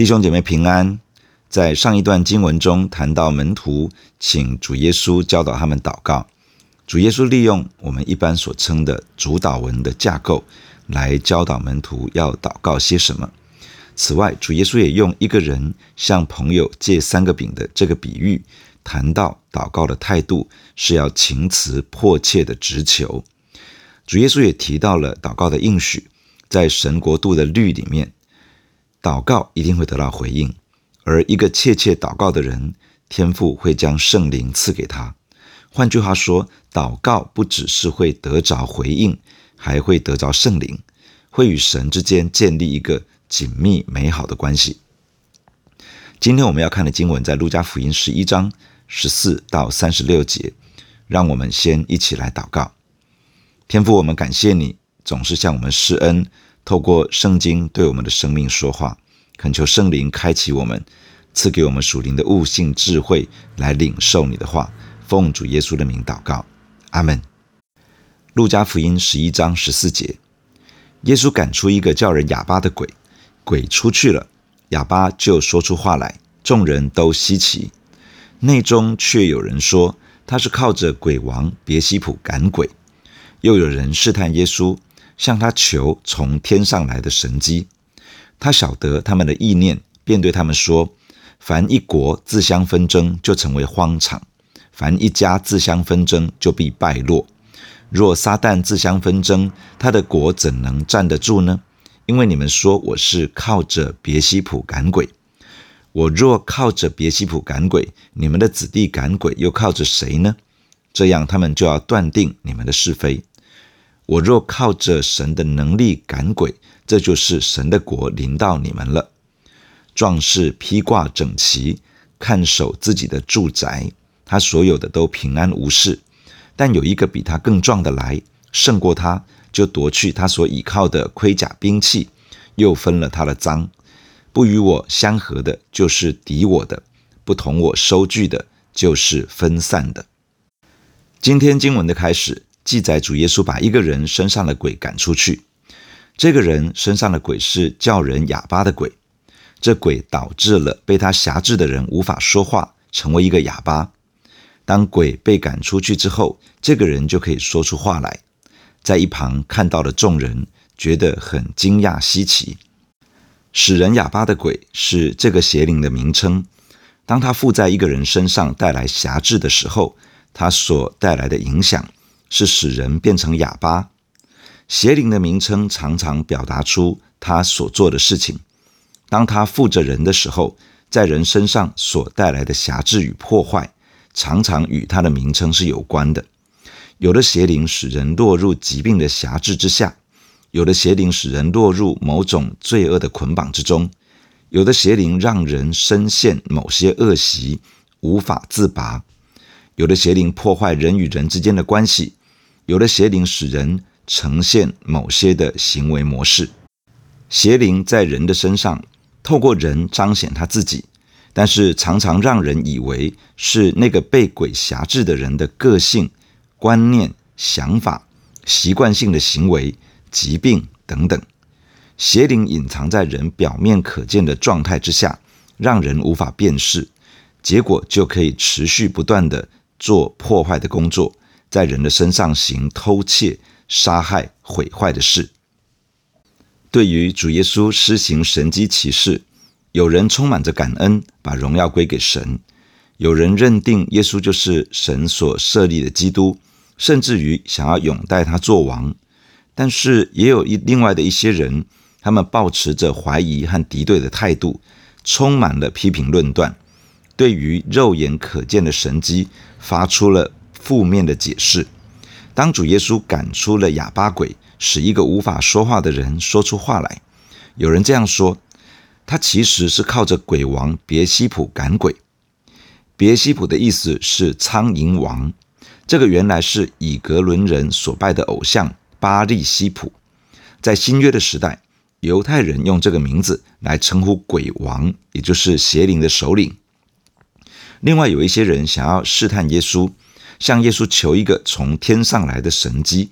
弟兄姐妹平安。在上一段经文中谈到门徒请主耶稣教导他们祷告，主耶稣利用我们一般所称的主祷文的架构来教导门徒要祷告些什么。此外，主耶稣也用一个人向朋友借三个饼的这个比喻，谈到祷告的态度是要情辞迫切的直求。主耶稣也提到了祷告的应许，在神国度的律里面。祷告一定会得到回应，而一个切切祷告的人，天父会将圣灵赐给他。换句话说，祷告不只是会得着回应，还会得着圣灵，会与神之间建立一个紧密美好的关系。今天我们要看的经文在路加福音十一章十四到三十六节，让我们先一起来祷告。天父，我们感谢你，总是向我们施恩。透过圣经对我们的生命说话，恳求圣灵开启我们，赐给我们属灵的悟性智慧，来领受你的话。奉主耶稣的名祷告，阿门。路加福音十一章十四节，耶稣赶出一个叫人哑巴的鬼，鬼出去了，哑巴就说出话来，众人都稀奇。内中却有人说他是靠着鬼王别西卜赶鬼，又有人试探耶稣。向他求从天上来的神迹，他晓得他们的意念，便对他们说：凡一国自相纷争，就成为荒场；凡一家自相纷争，就必败落。若撒旦自相纷争，他的国怎能站得住呢？因为你们说我是靠着别西卜赶鬼，我若靠着别西卜赶鬼，你们的子弟赶鬼又靠着谁呢？这样他们就要断定你们的是非。我若靠着神的能力赶鬼，这就是神的国临到你们了。壮士披挂整齐，看守自己的住宅，他所有的都平安无事。但有一个比他更壮的来，胜过他，就夺去他所倚靠的盔甲兵器，又分了他的赃。不与我相合的，就是敌我的；不同我收据的，就是分散的。今天经文的开始。记载主耶稣把一个人身上的鬼赶出去，这个人身上的鬼是叫人哑巴的鬼，这鬼导致了被他辖制的人无法说话，成为一个哑巴。当鬼被赶出去之后，这个人就可以说出话来。在一旁看到的众人觉得很惊讶稀奇。使人哑巴的鬼是这个邪灵的名称。当他附在一个人身上带来辖制的时候，他所带来的影响。是使人变成哑巴。邪灵的名称常常表达出他所做的事情。当他附着人的时候，在人身上所带来的辖制与破坏，常常与他的名称是有关的。有的邪灵使人落入疾病的辖制之下，有的邪灵使人落入某种罪恶的捆绑之中，有的邪灵让人深陷某些恶习，无法自拔，有的邪灵破坏人与人之间的关系。有的邪灵使人呈现某些的行为模式，邪灵在人的身上透过人彰显他自己，但是常常让人以为是那个被鬼辖制的人的个性、观念、想法、习惯性的行为、疾病等等。邪灵隐藏在人表面可见的状态之下，让人无法辨识，结果就可以持续不断地做破坏的工作。在人的身上行偷窃、杀害、毁坏的事。对于主耶稣施行神迹奇事，有人充满着感恩，把荣耀归给神；有人认定耶稣就是神所设立的基督，甚至于想要拥戴他做王。但是也有一另外的一些人，他们抱持着怀疑和敌对的态度，充满了批评论断，对于肉眼可见的神迹发出了负面的解释。当主耶稣赶出了哑巴鬼，使一个无法说话的人说出话来，有人这样说：他其实是靠着鬼王别西卜赶鬼。别西卜的意思是苍蝇王，这个原来是以格伦人所拜的偶像巴力西卜。在新约的时代，犹太人用这个名字来称呼鬼王，也就是邪灵的首领。另外有一些人想要试探耶稣。向耶稣求一个从天上来的神迹，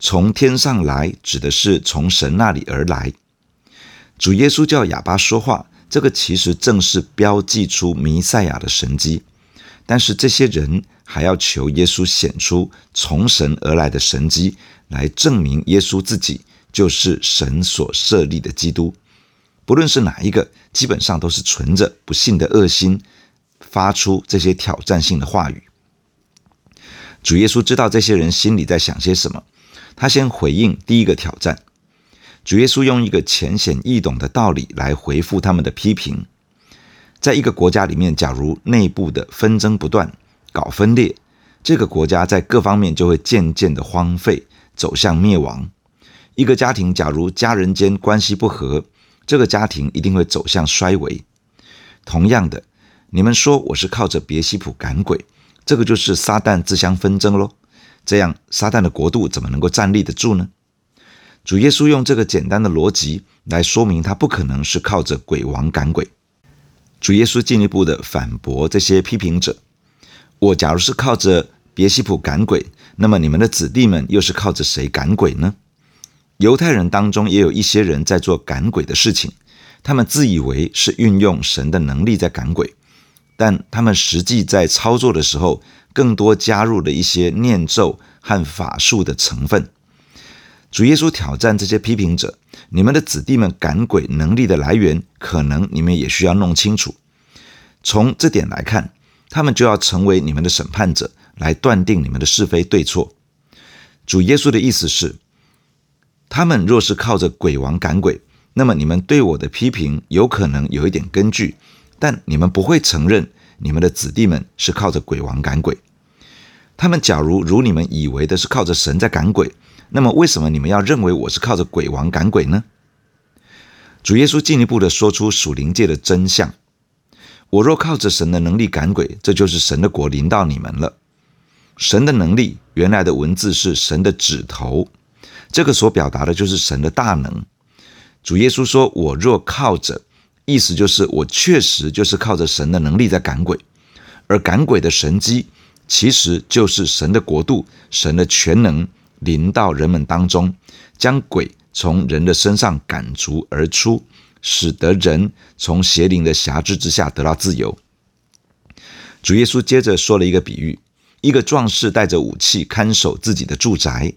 从天上来指的是从神那里而来。主耶稣叫哑巴说话，这个其实正是标记出弥赛亚的神迹。但是这些人还要求耶稣显出从神而来的神迹，来证明耶稣自己就是神所设立的基督。不论是哪一个，基本上都是存着不信的恶心，发出这些挑战性的话语。主耶稣知道这些人心里在想些什么，他先回应第一个挑战。主耶稣用一个浅显易懂的道理来回复他们的批评。在一个国家里面，假如内部的纷争不断，搞分裂，这个国家在各方面就会渐渐的荒废，走向灭亡。一个家庭假如家人间关系不和，这个家庭一定会走向衰微。同样的，你们说我是靠着别西卜赶鬼，这个就是撒旦自相纷争喽。这样，撒旦的国度怎么能够站立得住呢？主耶稣用这个简单的逻辑来说明，他不可能是靠着鬼王赶鬼。主耶稣进一步的反驳这些批评者：“我假如是靠着别西卜赶鬼，那么你们的子弟们又是靠着谁赶鬼呢？”犹太人当中也有一些人在做赶鬼的事情，他们自以为是运用神的能力在赶鬼，但他们实际在操作的时候，更多加入了一些念咒和法术的成分。主耶稣挑战这些批评者。你们的子弟们赶鬼能力的来源，可能你们也需要弄清楚。从这点来看，他们就要成为你们的审判者，来断定你们的是非对错。主耶稣的意思是，他们若是靠着鬼王赶鬼，那么你们对我的批评有可能有一点根据，但你们不会承认你们的子弟们是靠着鬼王赶鬼。他们假如如你们以为的是靠着神在赶鬼。那么，为什么你们要认为我是靠着鬼王赶鬼呢？主耶稣进一步的说出属灵界的真相：我若靠着神的能力赶鬼，这就是神的国临到你们了。神的能力，原来的文字是神的指头，这个所表达的就是神的大能。主耶稣说：“我若靠着”，意思就是我确实就是靠着神的能力在赶鬼，而赶鬼的神迹，其实就是神的国度，神的全能。临到人们当中，将鬼从人的身上赶逐而出，使得人从邪灵的辖制之下得到自由。主耶稣接着说了一个比喻：一个壮士带着武器看守自己的住宅，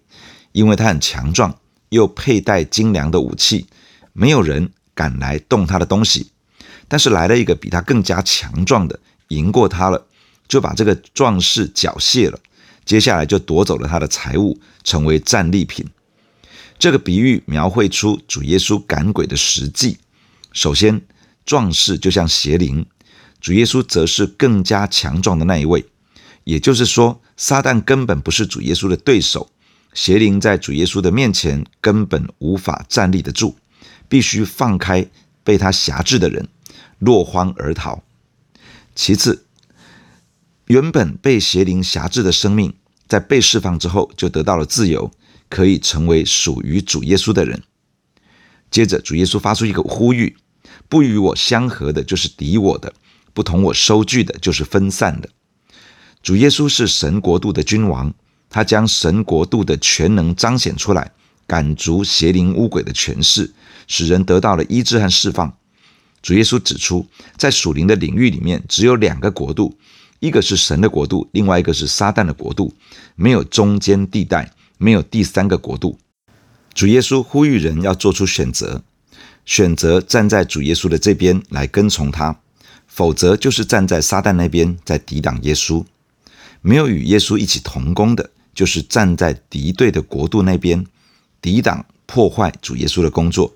因为他很强壮，又佩戴精良的武器，没有人敢来动他的东西。但是来了一个比他更加强壮的，赢过他了，就把这个壮士缴械了。接下来就夺走了他的财物，成为战利品。这个比喻描绘出主耶稣赶鬼的实际。首先，壮士就像邪灵，主耶稣则是更加强壮的那一位。也就是说，撒旦根本不是主耶稣的对手，邪灵在主耶稣的面前根本无法站立得住，必须放开被他辖制的人，落荒而逃。其次，原本被邪灵辖制的生命，在被释放之后，就得到了自由，可以成为属于主耶稣的人。接着，主耶稣发出一个呼吁：不与我相合的，就是敌我的；不同我收据的，就是分散的。主耶稣是神国度的君王，他将神国度的全能彰显出来，赶逐邪灵污鬼的权势，使人得到了医治和释放。主耶稣指出，在属灵的领域里面，只有两个国度。一个是神的国度，另外一个是撒旦的国度，没有中间地带，没有第三个国度。主耶稣呼吁人要做出选择，选择站在主耶稣的这边来跟从他，否则就是站在撒旦那边在抵挡耶稣。没有与耶稣一起同工的，就是站在敌对的国度那边，抵挡破坏主耶稣的工作。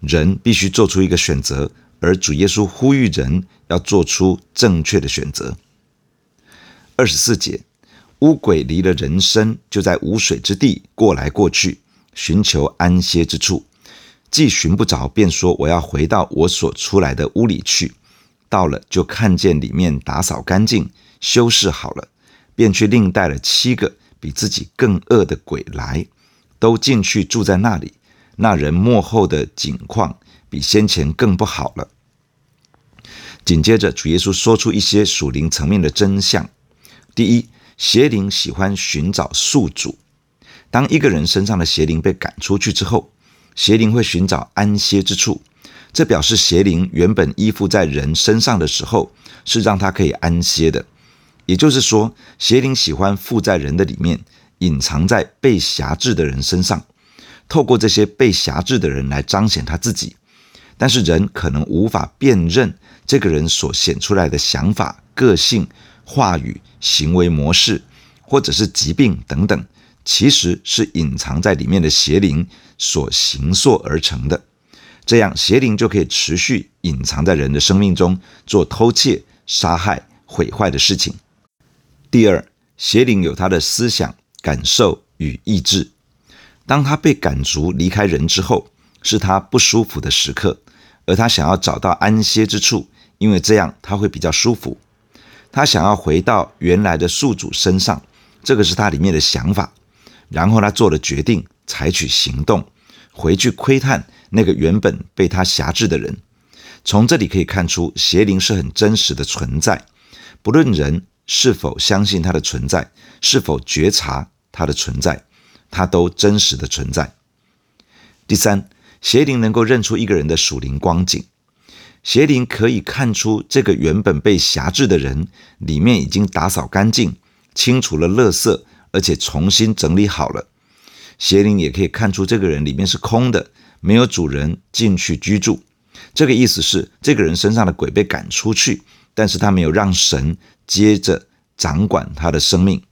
人必须做出一个选择，而主耶稣呼吁人要做出正确的选择。二十四节，乌鬼离了人身，就在无水之地过来过去，寻求安歇之处。既寻不着，便说：“我要回到我所出来的屋里去。”到了，就看见里面打扫干净，修饰好了，便去另带了七个比自己更恶的鬼来，都进去住在那里。那人幕后的景况比先前更不好了。紧接着，主耶稣说出一些属灵层面的真相。第一，邪灵喜欢寻找宿主。当一个人身上的邪灵被赶出去之后，邪灵会寻找安歇之处。这表示邪灵原本依附在人身上的时候，是让他可以安歇的。也就是说，邪灵喜欢附在人的里面，隐藏在被辖制的人身上，透过这些被辖制的人来彰显他自己。但是人可能无法辨认这个人所显出来的想法、个性、话语、行为模式，或者是疾病等等，其实是隐藏在里面的邪灵所形塑而成的。这样，邪灵就可以持续隐藏在人的生命中，做偷窃、杀害、毁坏的事情。第二，邪灵有他的思想、感受与意志。当他被赶逐离开人之后，是他不舒服的时刻，而他想要找到安歇之处，因为这样他会比较舒服。他想要回到原来的宿主身上，这个是他里面的想法。然后他做了决定，采取行动，回去窥探。那个原本被他辖制的人，从这里可以看出，邪灵是很真实的存在。不论人是否相信他的存在，是否觉察他的存在，他都真实的存在。第三，邪灵能够认出一个人的属灵光景。邪灵可以看出这个原本被辖制的人里面已经打扫干净，清除了垃圾，而且重新整理好了。邪灵也可以看出这个人里面是空的。没有主人进去居住，这个意思是这个人身上的鬼被赶出去，但是他没有让神接着掌管他的生命。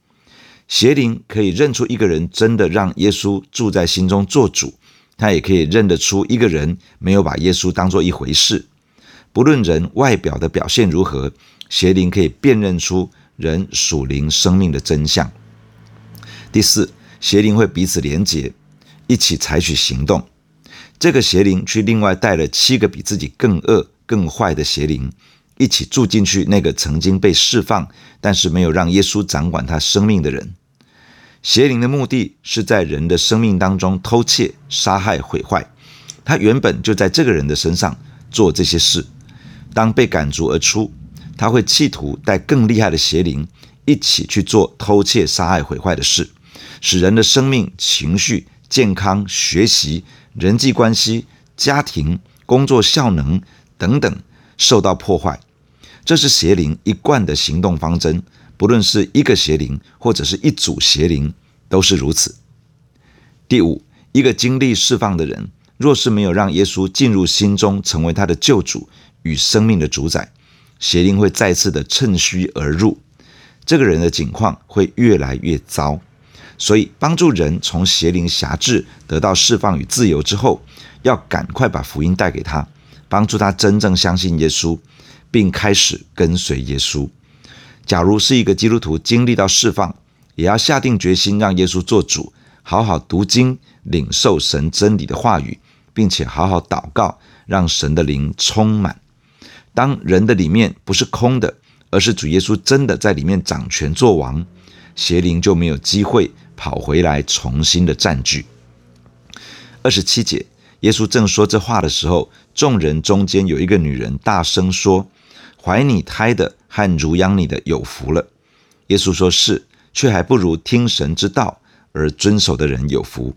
邪灵可以认出一个人真的让耶稣住在心中做主，他也可以认得出一个人没有把耶稣当做一回事。不论人外表的表现如何，邪灵可以辨认出人属灵生命的真相。第四，邪灵会彼此连结，一起采取行动。这个邪灵去另外带了七个比自己更恶、更坏的邪灵，一起住进去那个曾经被释放，但是没有让耶稣掌管他生命的人。邪灵的目的是在人的生命当中偷窃、杀害、毁坏。他原本就在这个人的身上做这些事。当被赶逐而出，他会企图带更厉害的邪灵一起去做偷窃、杀害、毁坏的事，使人的生命、情绪、健康、学习。人际关系、家庭、工作效能等等受到破坏，这是邪灵一贯的行动方针。不论是一个邪灵或者是一组邪灵，都是如此。第五，一个经历释放的人，若是没有让耶稣进入心中，成为他的救主与生命的主宰，邪灵会再次的趁虚而入，这个人的境况会越来越糟。所以，帮助人从邪灵辖制得到释放与自由之后，要赶快把福音带给他，帮助他真正相信耶稣，并开始跟随耶稣。假如是一个基督徒经历到释放，也要下定决心让耶稣做主，好好读经，领受神真理的话语，并且好好祷告，让神的灵充满。当人的里面不是空的，而是主耶稣真的在里面掌权作王，邪灵就没有机会。跑回来，重新的占据。二十七节，耶稣正说这话的时候，众人中间有一个女人大声说：“怀你胎的和乳养你的有福了。”耶稣说：“是，却还不如听神之道而遵守的人有福。”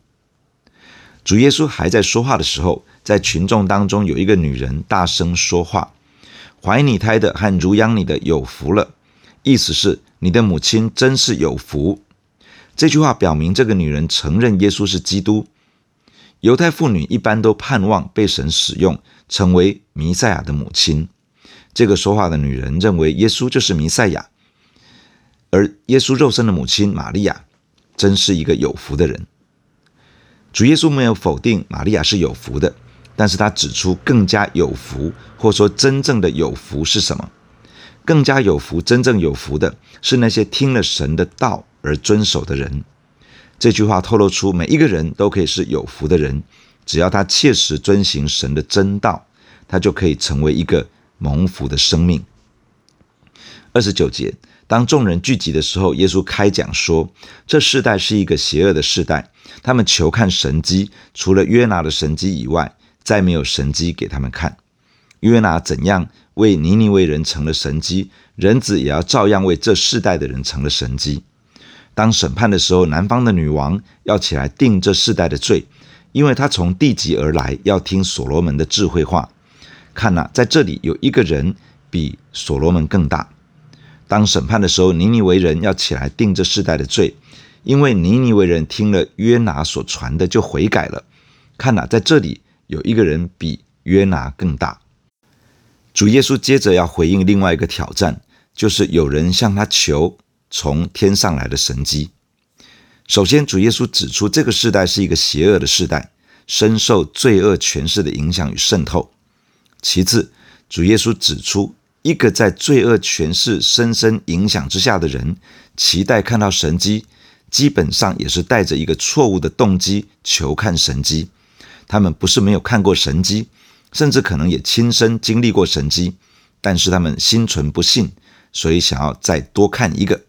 主耶稣还在说话的时候，在群众当中有一个女人大声说话：“怀你胎的和乳养你的有福了。”意思是你的母亲真是有福。这句话表明，这个女人承认耶稣是基督。犹太妇女一般都盼望被神使用，成为弥赛亚的母亲。这个说话的女人认为耶稣就是弥赛亚，而耶稣肉身的母亲玛利亚真是一个有福的人。主耶稣没有否定玛利亚是有福的，但是他指出更加有福，或说真正的有福是什么？更加有福、真正有福的是那些听了神的道。而遵守的人，这句话透露出每一个人都可以是有福的人，只要他切实遵行神的真道，他就可以成为一个蒙福的生命。二十九节，当众人聚集的时候，耶稣开讲说：“这世代是一个邪恶的世代，他们求看神迹，除了约拿的神迹以外，再没有神迹给他们看。约拿怎样为尼尼微人成了神迹，人子也要照样为这世代的人成了神迹。”当审判的时候，南方的女王要起来定这世代的罪，因为她从地极而来，要听所罗门的智慧话。看呐，在这里有一个人比所罗门更大。当审判的时候，尼尼微人要起来定这世代的罪，因为尼尼微人听了约拿所传的就悔改了。看呐，在这里有一个人比约拿更大。主耶稣接着要回应另外一个挑战，就是有人向他求从天上来的神迹。首先，主耶稣指出这个世代是一个邪恶的世代，深受罪恶权势的影响与渗透。其次，主耶稣指出，一个在罪恶权势深深影响之下的人，期待看到神迹，基本上也是带着一个错误的动机求看神迹。他们不是没有看过神迹，甚至可能也亲身经历过神迹，但是他们心存不信，所以想要再多看一个。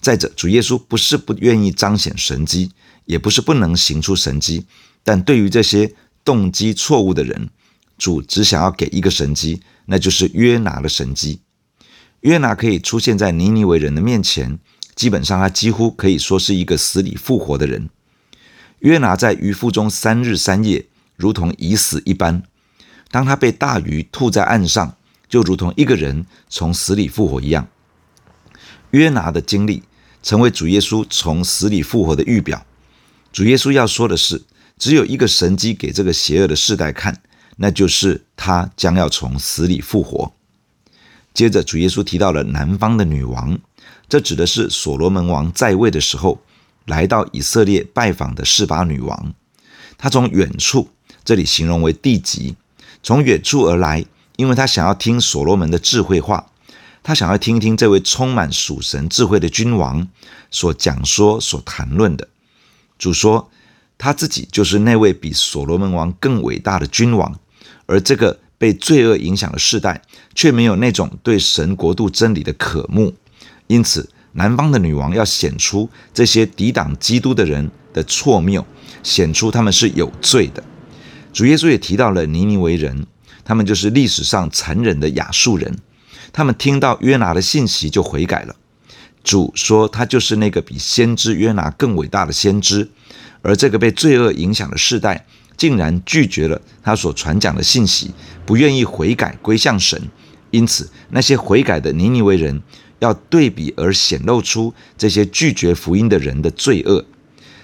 再者，主耶稣不是不愿意彰显神迹，也不是不能行出神迹，但对于这些动机错误的人，主只想要给一个神迹。那就是约拿的神迹。约拿可以出现在尼尼微人的面前，基本上他几乎可以说是一个死里复活的人。约拿在鱼腹中三日三夜，如同已死一般。当他被大鱼吐在岸上，就如同一个人从死里复活一样。约拿的经历成为主耶稣从死里复活的预表。主耶稣要说的是，只有一个神迹给这个邪恶的世代看。那就是他将要从死里复活。接着，主耶稣提到了南方的女王，这指的是所罗门王在位的时候来到以色列拜访的示巴女王。她从远处，这里形容为地极，从远处而来，因为她想要听所罗门的智慧话，她想要听一听这位充满属神智慧的君王所讲说、所谈论的。主说，他自己就是那位比所罗门王更伟大的君王。而这个被罪恶影响的世代，却没有那种对神国度真理的渴慕，因此南方的女王要显出这些抵挡基督的人的错谬，显出他们是有罪的。主耶稣也提到了尼尼微人，他们就是历史上残忍的亚述人，他们听到约拿的信息就悔改了。主说他就是那个比先知约拿更伟大的先知，而这个被罪恶影响的世代。竟然拒绝了他所传讲的信息，不愿意悔改归向神。因此，那些悔改的尼尼微人要对比而显露出这些拒绝福音的人的罪恶。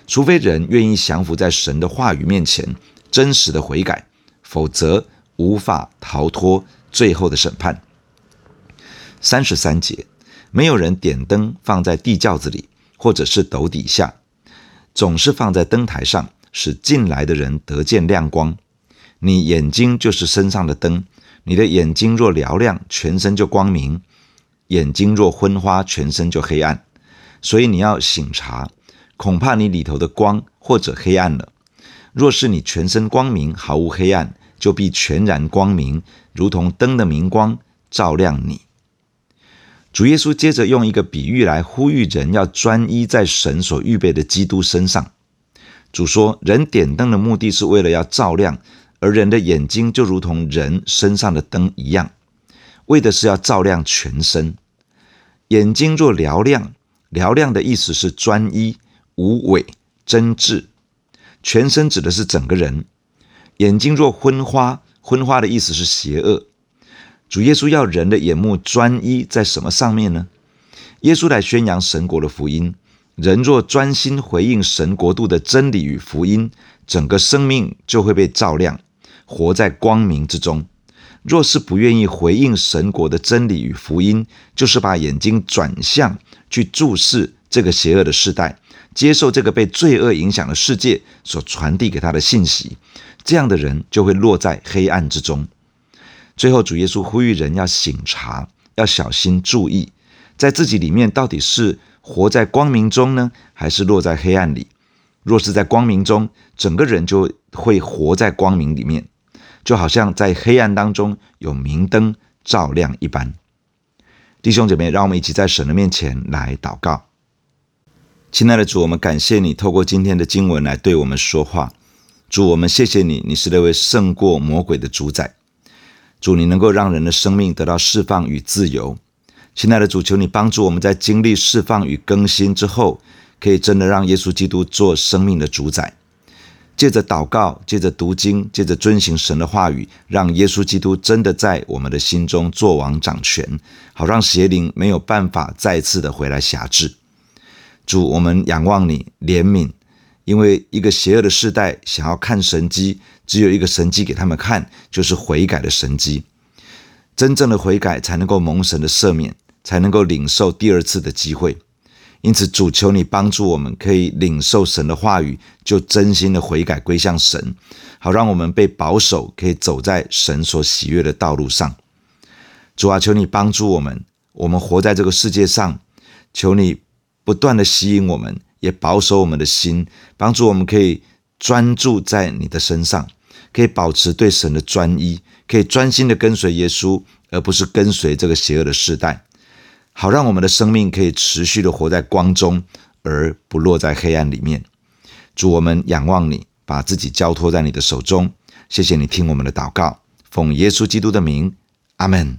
除非人愿意降服在神的话语面前，真实的悔改，否则无法逃脱最后的审判。三十三节，没有人点灯放在地窖子里，或者是斗底下，总是放在灯台上。使进来的人得见亮光。你眼睛就是身上的灯。你的眼睛若嘹亮，全身就光明；眼睛若昏花，全身就黑暗。所以你要省察，恐怕你里头的光或者黑暗了。若是你全身光明，毫无黑暗，就必全然光明，如同灯的明光照亮你。主耶稣接着用一个比喻来呼吁人要专一在神所预备的基督身上。主说：“人点灯的目的是为了要照亮，而人的眼睛就如同人身上的灯一样，为的是要照亮全身。眼睛若嘹亮，嘹亮的意思是专一、无伪、真挚；全身指的是整个人。眼睛若昏花，昏花的意思是邪恶。主耶稣要人的眼目专一在什么上面呢？耶稣来宣扬神国的福音。”人若专心回应神国度的真理与福音，整个生命就会被照亮，活在光明之中。若是不愿意回应神国的真理与福音，就是把眼睛转向去注视这个邪恶的世代，接受这个被罪恶影响的世界所传递给他的信息，这样的人就会落在黑暗之中。最后，主耶稣呼吁人要省察，要小心注意，在自己里面到底是。活在光明中呢，还是落在黑暗里？若是在光明中，整个人就会活在光明里面，就好像在黑暗当中有明灯照亮一般。弟兄姐妹，让我们一起在神的面前来祷告。亲爱的主，我们感谢你透过今天的经文来对我们说话。主，我们谢谢你，你是那位胜过魔鬼的主宰。主，你能够让人的生命得到释放与自由。亲爱的主，求你帮助我们在经历释放与更新之后，可以真的让耶稣基督做生命的主宰。借着祷告，借着读经，借着遵行神的话语，让耶稣基督真的在我们的心中作王掌权，好让邪灵没有办法再次的回来辖制。主，我们仰望你怜悯，因为一个邪恶的世代想要看神迹，只有一个神迹给他们看，就是悔改的神迹。真正的悔改才能够蒙神的赦免，才能够领受第二次的机会。因此，主求你帮助我们，可以领受神的话语，就真心的悔改归向神，好让我们被保守，可以走在神所喜悦的道路上。主啊，求你帮助我们，我们活在这个世界上，求你不断的吸引我们，也保守我们的心，帮助我们可以专注在你的身上，可以保持对神的专一，可以专心的跟随耶稣，而不是跟随这个邪恶的世代。好，让我们的生命可以持续的活在光中，而不落在黑暗里面。主，我们仰望你，把自己交托在你的手中。谢谢你听我们的祷告，奉耶稣基督的名，阿门。